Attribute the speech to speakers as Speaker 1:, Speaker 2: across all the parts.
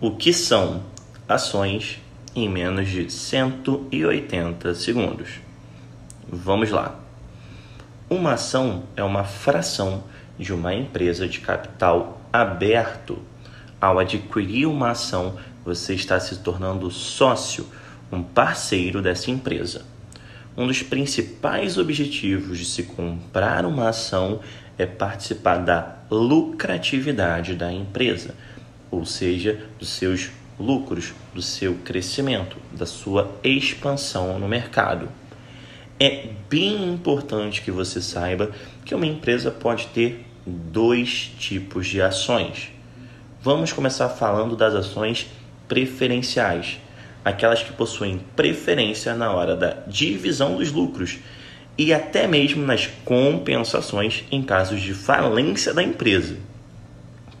Speaker 1: o que são ações em menos de 180 segundos. Vamos lá. Uma ação é uma fração de uma empresa de capital aberto. Ao adquirir uma ação, você está se tornando sócio, um parceiro dessa empresa. Um dos principais objetivos de se comprar uma ação é participar da lucratividade da empresa, ou seja, dos seus lucros, do seu crescimento, da sua expansão no mercado. É bem importante que você saiba que uma empresa pode ter dois tipos de ações. Vamos começar falando das ações preferenciais, aquelas que possuem preferência na hora da divisão dos lucros e até mesmo nas compensações em casos de falência da empresa.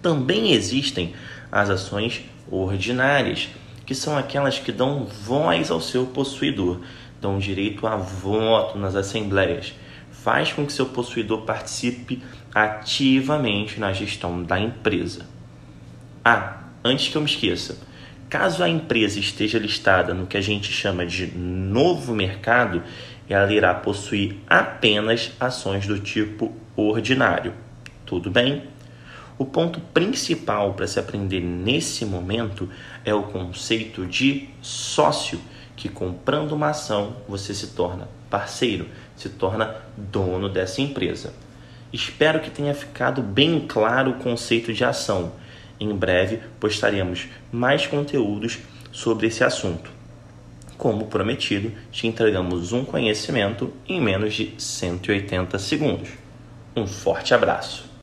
Speaker 1: Também existem as ações ordinárias, que são aquelas que dão voz ao seu possuidor, dão direito a voto nas assembleias, faz com que seu possuidor participe ativamente na gestão da empresa. Ah, antes que eu me esqueça, caso a empresa esteja listada no que a gente chama de novo mercado, ela irá possuir apenas ações do tipo ordinário. Tudo bem? O ponto principal para se aprender nesse momento é o conceito de sócio, que comprando uma ação você se torna parceiro, se torna dono dessa empresa. Espero que tenha ficado bem claro o conceito de ação. Em breve postaremos mais conteúdos sobre esse assunto. Como prometido, te entregamos um conhecimento em menos de 180 segundos. Um forte abraço!